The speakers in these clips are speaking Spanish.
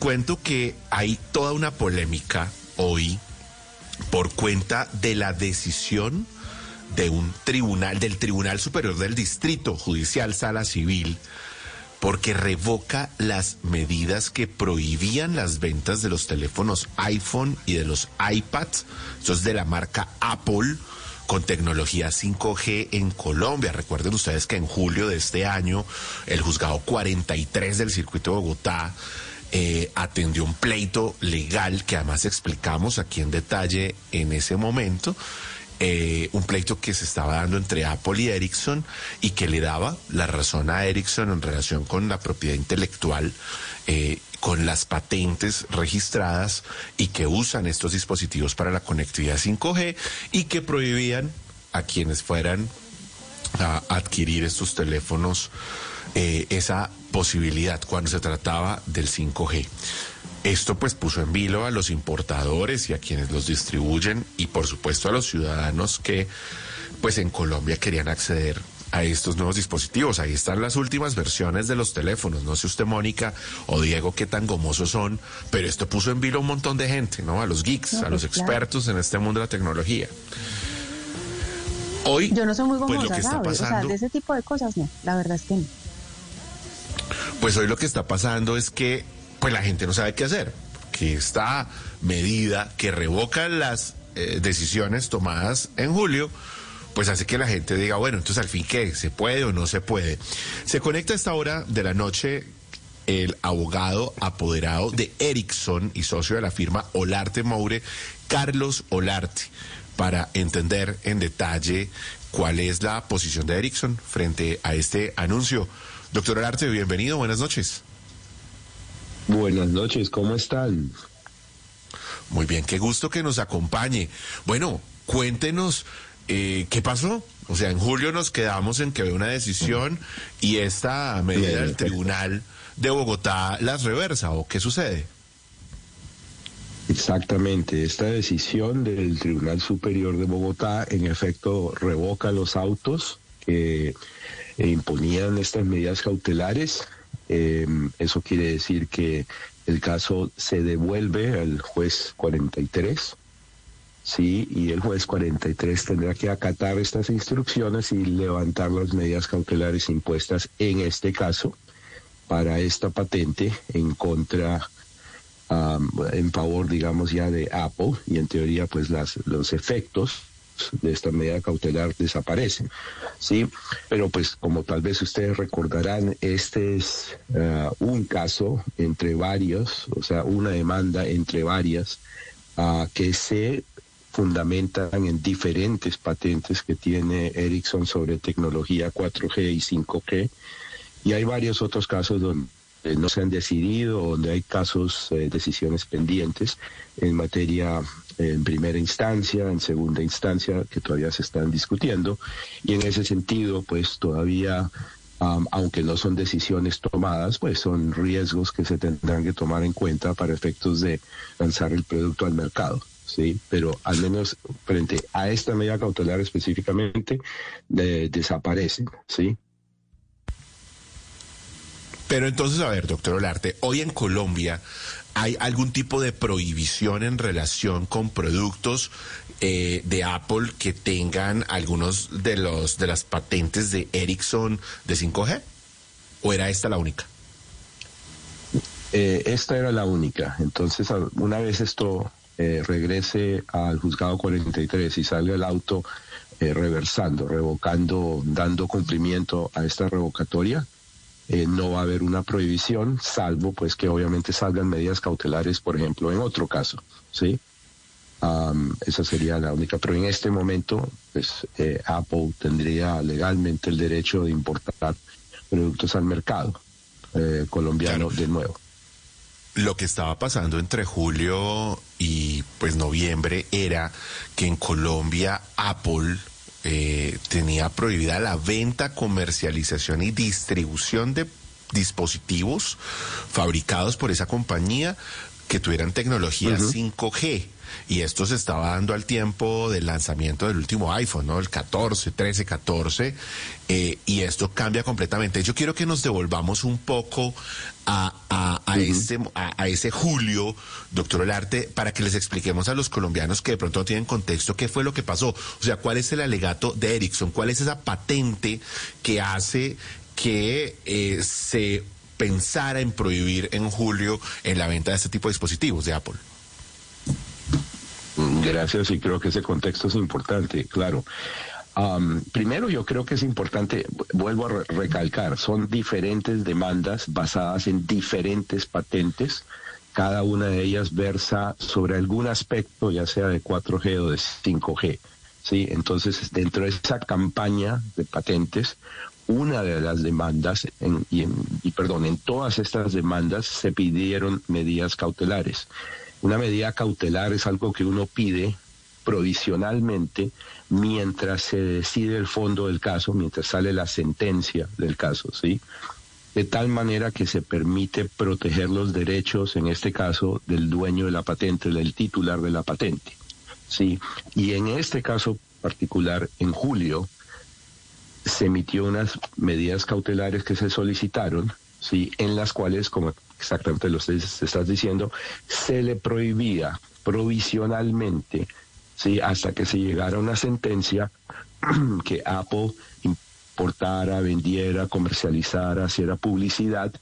cuento que hay toda una polémica hoy por cuenta de la decisión de un tribunal, del Tribunal Superior del Distrito Judicial Sala Civil, porque revoca las medidas que prohibían las ventas de los teléfonos iPhone y de los iPads, estos de la marca Apple, con tecnología 5G en Colombia. Recuerden ustedes que en julio de este año el juzgado 43 del circuito de Bogotá eh, atendió un pleito legal que además explicamos aquí en detalle en ese momento eh, un pleito que se estaba dando entre Apple y Ericsson y que le daba la razón a Ericsson en relación con la propiedad intelectual, eh, con las patentes registradas y que usan estos dispositivos para la conectividad 5G y que prohibían a quienes fueran a adquirir estos teléfonos eh, esa posibilidad cuando se trataba del 5G. Esto pues puso en vilo a los importadores y a quienes los distribuyen y por supuesto a los ciudadanos que pues en Colombia querían acceder a estos nuevos dispositivos. Ahí están las últimas versiones de los teléfonos. No sé usted, Mónica o Diego, qué tan gomosos son, pero esto puso en vilo a un montón de gente, ¿no? A los geeks, a los pues, expertos en este mundo de la tecnología. Hoy, yo no soy muy pues, gomosa, O sea, de ese tipo de cosas no, la verdad es que no. Pues hoy lo que está pasando es que pues la gente no sabe qué hacer. Que esta medida que revoca las eh, decisiones tomadas en julio, pues hace que la gente diga, bueno, entonces al fin qué, ¿se puede o no se puede? Se conecta a esta hora de la noche el abogado apoderado de Ericsson y socio de la firma Olarte Moure, Carlos Olarte, para entender en detalle cuál es la posición de Ericsson frente a este anuncio. Doctor Olarte, bienvenido, buenas noches. Buenas noches, ¿cómo están? Muy bien, qué gusto que nos acompañe. Bueno, cuéntenos eh, qué pasó. O sea, en julio nos quedamos en que había una decisión y esta medida del Tribunal de Bogotá las reversa, ¿o qué sucede? Exactamente, esta decisión del Tribunal Superior de Bogotá en efecto revoca los autos que imponían estas medidas cautelares Em, eso quiere decir que el caso se devuelve al juez 43, ¿sí? Y el juez 43 tendrá que acatar estas instrucciones y levantar las medidas cautelares impuestas en este caso para esta patente en contra, en favor, digamos, ya de Apple y en teoría, pues las, los efectos de esta medida cautelar desaparecen. Sí, pero pues como tal vez ustedes recordarán, este es eh, un caso entre varios, o sea, una demanda entre varias uh, que se fundamentan en diferentes patentes que tiene Ericsson sobre tecnología 4G y 5G. Y hay varios otros casos donde no se han decidido, donde hay casos, eh, decisiones pendientes en materia en primera instancia, en segunda instancia, que todavía se están discutiendo. Y en ese sentido, pues todavía, aunque no son decisiones tomadas, pues son riesgos que se tendrán que tomar en cuenta para efectos de lanzar el producto al mercado. Sí, pero al menos frente a esta medida cautelar específicamente, desaparecen, ¿sí? Pero entonces, a ver, doctor Olarte, hoy en Colombia ¿Hay algún tipo de prohibición en relación con productos eh, de Apple que tengan algunos de los de las patentes de Ericsson de 5G? ¿O era esta la única? Eh, esta era la única. Entonces, una vez esto eh, regrese al juzgado 43 y salga el auto reversando, revocando, dando cumplimiento a esta revocatoria, eh, no va a haber una prohibición, salvo pues que obviamente salgan medidas cautelares, por ejemplo, en otro caso, ¿sí? esa sería la única, pero en este momento, pues eh, Apple tendría legalmente el derecho de importar productos al mercado eh, colombiano de nuevo. Lo que estaba pasando entre julio y pues noviembre era que en Colombia Apple eh, tenía prohibida la venta, comercialización y distribución de dispositivos fabricados por esa compañía que tuvieran tecnología 5G. Y esto se estaba dando al tiempo del lanzamiento del último iPhone, ¿no? El 14, 13, 14. y esto cambia completamente. Yo quiero que nos devolvamos un poco a, a, ese, a, ese julio, doctor Olarte, para que les expliquemos a los colombianos que de pronto no tienen contexto qué fue lo que pasó. O sea, cuál es el alegato de Ericsson, cuál es esa patente que hace que eh, se pensara en prohibir en julio en la venta de este tipo de dispositivos de Apple. Gracias y creo que ese contexto es importante, claro. primero yo creo que es importante, vuelvo a recalcar, son diferentes demandas basadas en diferentes patentes. Cada una de ellas versa sobre algún aspecto, ya sea de 4G o de 5G. ¿sí? Entonces, dentro de esa campaña de patentes, una de las demandas, y, y perdón, en todas estas demandas se pidieron medidas cautelares. Una medida cautelar es algo que uno pide provisionalmente mientras se decide el fondo del caso, mientras sale la sentencia del caso, ¿sí? De tal manera que se permite proteger los derechos, en este caso, del dueño de la patente, del titular de la patente, ¿sí? Y en este caso particular, en julio, se emitió unas medidas cautelares que se solicitaron, ¿sí? en las cuales, como exactamente lo estás diciendo, se le prohibía provisionalmente, ¿sí? hasta que se llegara una sentencia que Apple importara, vendiera, comercializara, hiciera publicidad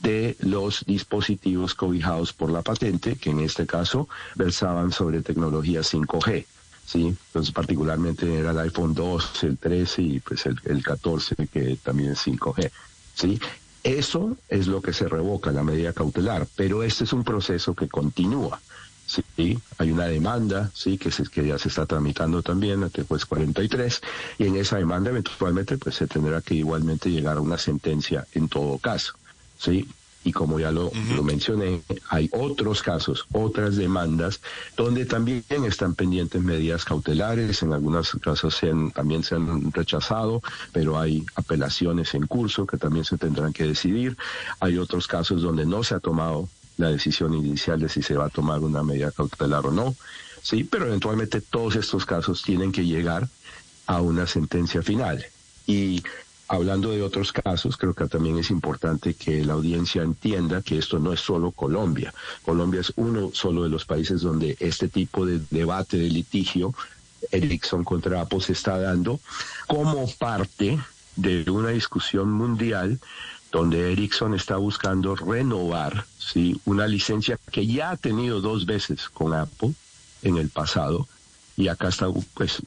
de los dispositivos cobijados por la patente, que en este caso versaban sobre tecnología 5G. ¿sí? Entonces particularmente era el iPhone 2, el 13 y pues el, el 14 que también es 5G, ¿sí? Eso es lo que se revoca la medida cautelar, pero este es un proceso que continúa. Sí, hay una demanda, sí, que, se, que ya se está tramitando también ante juez 43 y en esa demanda eventualmente pues se tendrá que igualmente llegar a una sentencia en todo caso, sí. Y como ya lo, mencioné, hay otros casos, otras demandas, donde también están pendientes medidas cautelares, en algunos casos también se han rechazado, pero hay apelaciones en curso que también se tendrán que decidir. Hay otros casos donde no se ha tomado la decisión inicial de si se va a tomar una medida cautelar o no. Sí, pero eventualmente todos estos casos tienen que llegar a una sentencia final. Y Hablando de otros casos, creo que también es importante que la audiencia entienda que esto no es solo Colombia. Colombia es uno solo de los países donde este tipo de debate, de litigio, Ericsson contra Apple se está dando como parte de una discusión mundial donde Ericsson está buscando renovar ¿sí? una licencia que ya ha tenido dos veces con Apple en el pasado y acá está pues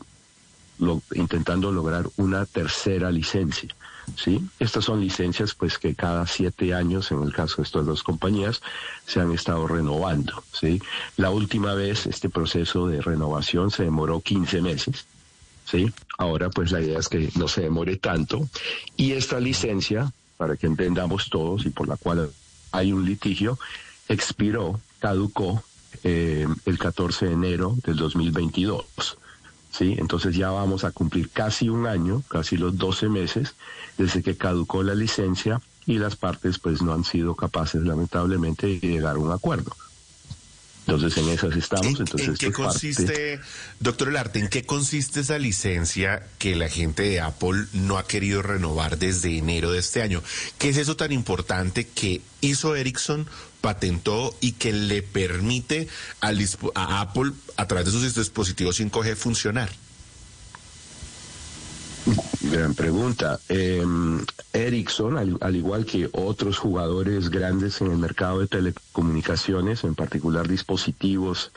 intentando lograr una tercera licencia. ¿sí? Estas son licencias pues que cada siete años, en el caso de estas dos compañías, se han estado renovando. ¿sí? La última vez este proceso de renovación se demoró 15 meses. ¿sí? Ahora pues la idea es que no se demore tanto y esta licencia, para que entendamos todos y por la cual hay un litigio, expiró, caducó eh, el 14 de enero del 2022. ¿Sí? Entonces ya vamos a cumplir casi un año, casi los 12 meses, desde que caducó la licencia y las partes pues no han sido capaces lamentablemente de llegar a un acuerdo. Entonces en esas estamos. Entonces, ¿En qué consiste, doctor Elarte, en qué consiste esa licencia que la gente de Apple no ha querido renovar desde enero de este año? ¿Qué es eso tan importante que hizo Ericsson, patentó y que le permite a Apple a través de sus dispositivos 5G funcionar? Gran pregunta. Eh, Ericsson, al, igual que otros jugadores grandes en el mercado de telecomunicaciones, en particular dispositivos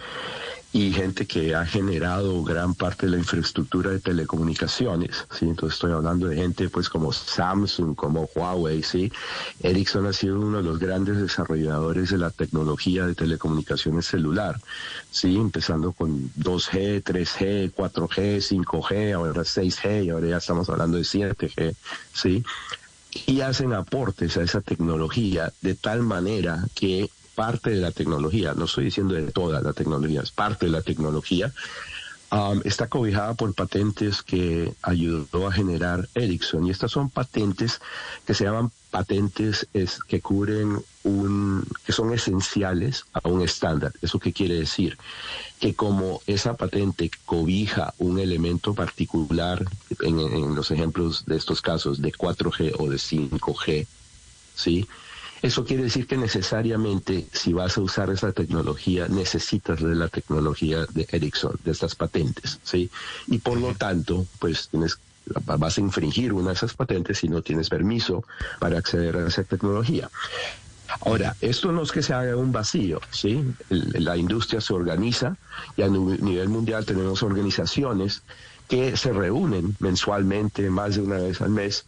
y gente que ha generado gran parte de la infraestructura de telecomunicaciones, ¿sí? Entonces estoy hablando de gente pues como Samsung, como Huawei, ¿sí? Ericsson ha sido uno de los grandes desarrolladores de la tecnología de telecomunicaciones celular, ¿sí? Empezando con 2G, 3G, 4G, 5G, ahora 6G y ahora ya estamos hablando de 7G, ¿sí? Y hacen aportes a esa tecnología de tal manera que parte de la tecnología, no estoy diciendo de toda la tecnología, es parte de la tecnología, um, está cobijada por patentes que ayudó a generar Ericsson. Y estas son patentes que se llaman patentes es, que cubren un, que son esenciales a un estándar. ¿Eso qué quiere decir? Que como esa patente cobija un elemento particular, en, en los ejemplos de estos casos de 4G o de 5G, ¿sí? Eso quiere decir que necesariamente si vas a usar esa tecnología necesitas de la tecnología de Ericsson, de estas patentes, ¿sí? Y por lo tanto, pues tienes vas a infringir una de esas patentes si no tienes permiso para acceder a esa tecnología. Ahora, esto no es que se haga un vacío, ¿sí? la industria se organiza y a nivel mundial tenemos organizaciones que se reúnen mensualmente, más de una vez al mes,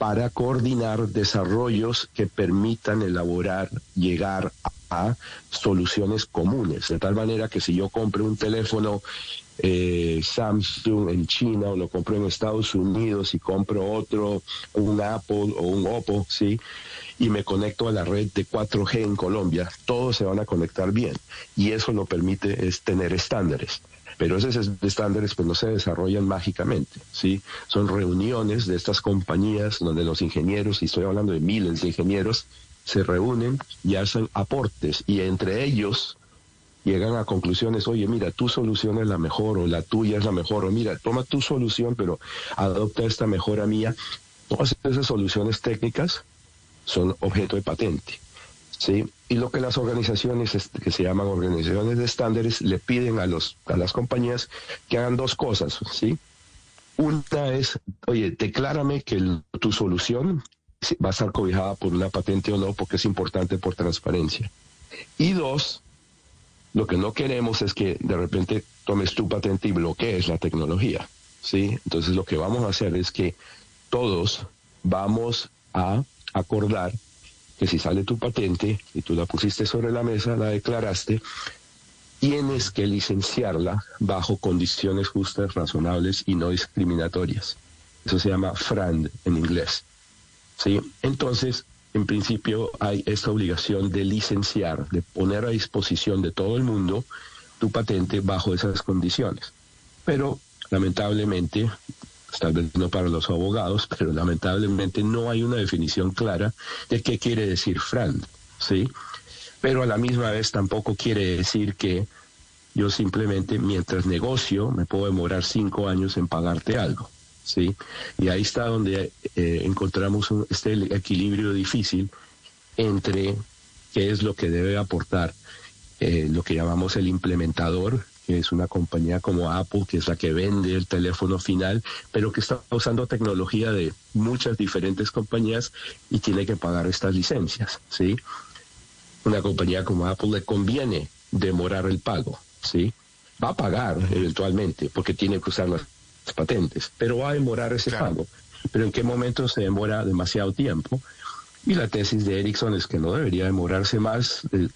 para coordinar desarrollos que permitan elaborar, llegar a, soluciones comunes, de tal manera que si yo compro un teléfono eh, Samsung en China o lo compro en Estados Unidos y compro otro, un Apple o un Oppo, ¿sí? Y me conecto a la red de 4G en Colombia, todos se van a conectar bien. Y eso lo permite es tener estándares pero esos estándares pues no se desarrollan mágicamente, ¿sí? Son reuniones de estas compañías donde los ingenieros, y estoy hablando de miles de ingenieros, se reúnen y hacen aportes y entre ellos llegan a conclusiones, oye, mira, tu solución es la mejor o la tuya es la mejor, o mira, toma tu solución, pero adopta esta mejora mía. Todas esas soluciones técnicas son objeto de patente. ¿Sí? Y lo que las organizaciones que se llaman organizaciones de estándares le piden a, los, a las compañías que hagan dos cosas, ¿sí? Una es, oye, declárame que tu solución va a estar cobijada por una patente o no, porque es importante por transparencia. Y dos, lo que no queremos es que de repente tomes tu patente y bloquees la tecnología, ¿sí? Entonces lo que vamos a hacer es que todos vamos a acordar que si sale tu patente y tú la pusiste sobre la mesa, la declaraste, tienes que licenciarla bajo condiciones justas, razonables y no discriminatorias. Eso se llama FRAND en inglés. ¿Sí? Entonces, en principio hay esta obligación de licenciar, de poner a disposición de todo el mundo tu patente bajo esas condiciones. Pero lamentablemente tal vez no para los abogados, pero lamentablemente no hay una definición clara de qué quiere decir FRAND, ¿sí? Pero a la misma vez tampoco quiere decir que yo simplemente mientras negocio me puedo demorar cinco años en pagarte algo, ¿sí? Y ahí está donde eh, encontramos este equilibrio difícil entre qué es lo que debe aportar eh, lo que llamamos el implementador que es una compañía como Apple, que es la que vende el teléfono final, pero que está usando tecnología de muchas diferentes compañías y tiene que pagar estas licencias, ¿sí? Una compañía como Apple le conviene demorar el pago, ¿sí? Va a pagar eventualmente porque tiene que usar las patentes, pero va a demorar ese pago. Pero ¿en qué momento se demora demasiado tiempo? Y la tesis de Ericsson es que no debería demorarse más eh,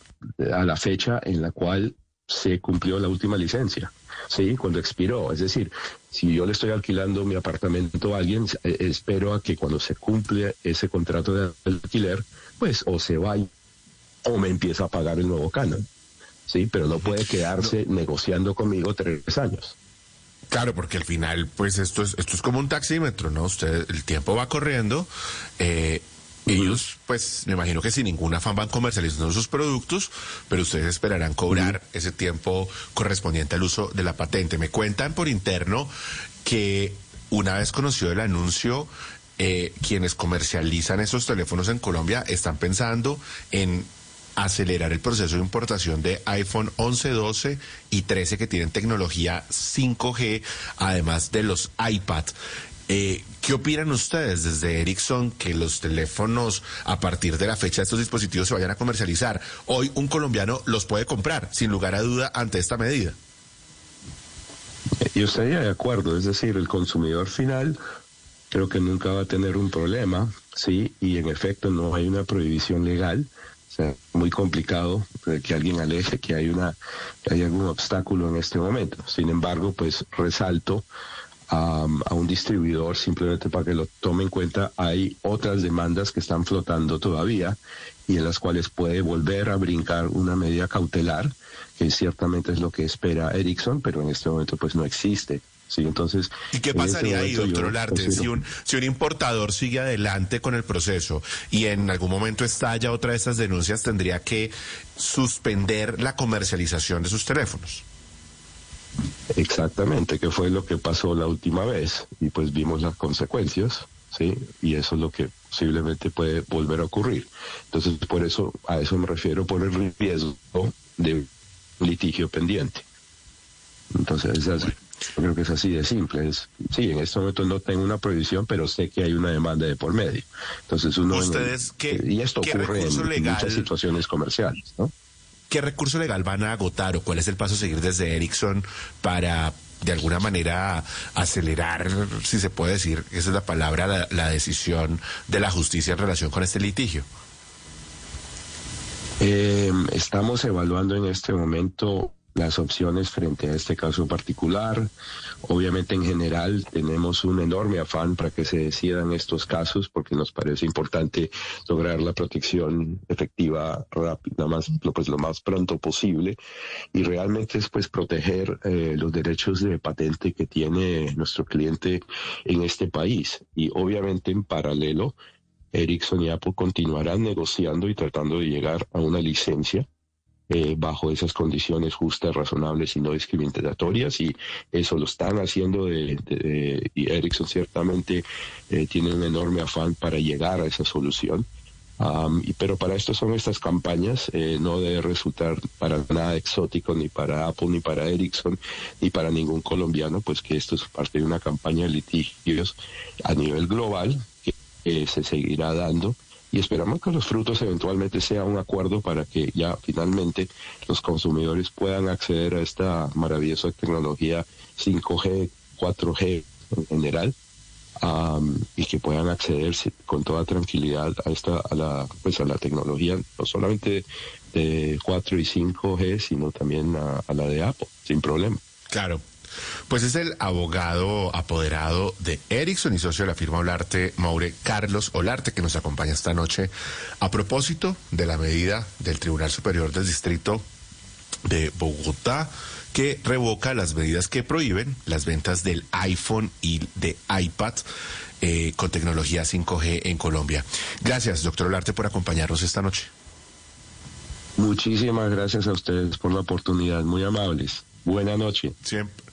a la fecha en la cual se cumplió la última licencia, ¿sí? Cuando expiró. Es decir, si yo le estoy alquilando mi apartamento a alguien, eh, espero a que cuando se cumple ese contrato de alquiler, pues o se vaya o me empieza a pagar el nuevo canon, ¿sí? Pero no puede quedarse negociando conmigo tres años. Claro, porque al final, pues esto es, esto es como un taxímetro, ¿no? Usted, el tiempo va corriendo, eh, ellos, pues, me imagino que sin ningún afán van comercializando sus productos, pero ustedes esperarán cobrar ese tiempo correspondiente al uso de la patente. Me cuentan por interno que una vez conoció el anuncio, eh, quienes comercializan esos teléfonos en Colombia están pensando en acelerar el proceso de importación de iPhone 11, 12 y 13 que tienen tecnología 5G, además de los iPad. Eh, ¿Qué opinan ustedes desde Ericsson que los teléfonos a partir de la fecha de estos dispositivos se vayan a comercializar? Hoy un colombiano los puede comprar, sin lugar a duda, ante esta medida. Yo estaría de acuerdo, es decir, el consumidor final creo que nunca va a tener un problema, sí, y en efecto no hay una prohibición legal, o sea, muy complicado que alguien aleje que hay una que hay algún obstáculo en este momento. Sin embargo, pues resalto a, un distribuidor simplemente para que lo tome en cuenta. Hay otras demandas que están flotando todavía y en las cuales puede volver a brincar una medida cautelar, que ciertamente es lo que espera Ericsson, pero en este momento pues no existe. Sí, entonces. ¿Y qué pasaría ahí, doctor Olarte, si un, si un importador sigue adelante con el proceso y en algún momento estalla otra de estas denuncias, tendría que suspender la comercialización de sus teléfonos? Exactamente, que fue lo que pasó la última vez y pues vimos las consecuencias, ¿sí? Y eso es lo que posiblemente puede volver a ocurrir. Entonces, por eso, a eso me refiero por el riesgo de litigio pendiente. Entonces, es así. Yo creo que es así de simple. Es, sí, en este momento no tengo una prohibición, pero sé que hay una demanda de por medio. Entonces uno... ¿Ustedes y esto ocurre en, muchas situaciones comerciales, ¿no? ¿Qué recurso legal van a agotar o cuál es el paso a seguir desde Ericsson para de alguna manera acelerar, si se puede decir, esa es la palabra, la, decisión de la justicia en relación con este litigio? Eh, estamos evaluando en este momento las opciones frente a este caso particular. Obviamente en general tenemos un enorme afán para que se decidan estos casos porque nos parece importante lograr la protección efectiva rápida, más, pues, lo más pronto posible y realmente es pues proteger eh, los derechos de patente que tiene nuestro cliente en este país y obviamente en paralelo Ericsson y Apple continuarán negociando y tratando de llegar a una licencia eh, bajo esas condiciones justas, razonables y no discriminatorias y eso lo están haciendo de, y Ericsson ciertamente eh, tiene un enorme afán para llegar a esa solución. y, pero para esto son estas campañas, eh, no debe resultar para nada exótico ni para Apple, ni para Ericsson, ni para ningún colombiano, pues que esto es parte de una campaña de litigios a nivel global que se seguirá dando y esperamos que los frutos eventualmente sea un acuerdo para que ya finalmente los consumidores puedan acceder a esta maravillosa tecnología 5G, 4G en general. y que puedan acceder con toda tranquilidad a esta a la pues a la tecnología no solamente de 4 y 5G sino también a la de Apple sin problema claro pues es el abogado apoderado de Ericsson y socio de la firma Olarte, Maure Carlos Olarte, que nos acompaña esta noche a propósito de la medida del Tribunal Superior del Distrito de Bogotá que revoca las medidas que prohíben las ventas del iPhone y de iPad eh, con tecnología 5G en Colombia. Gracias, doctor Olarte, por acompañarnos esta noche. Muchísimas gracias a ustedes por la oportunidad, muy amables. Buenas noches. Siempre.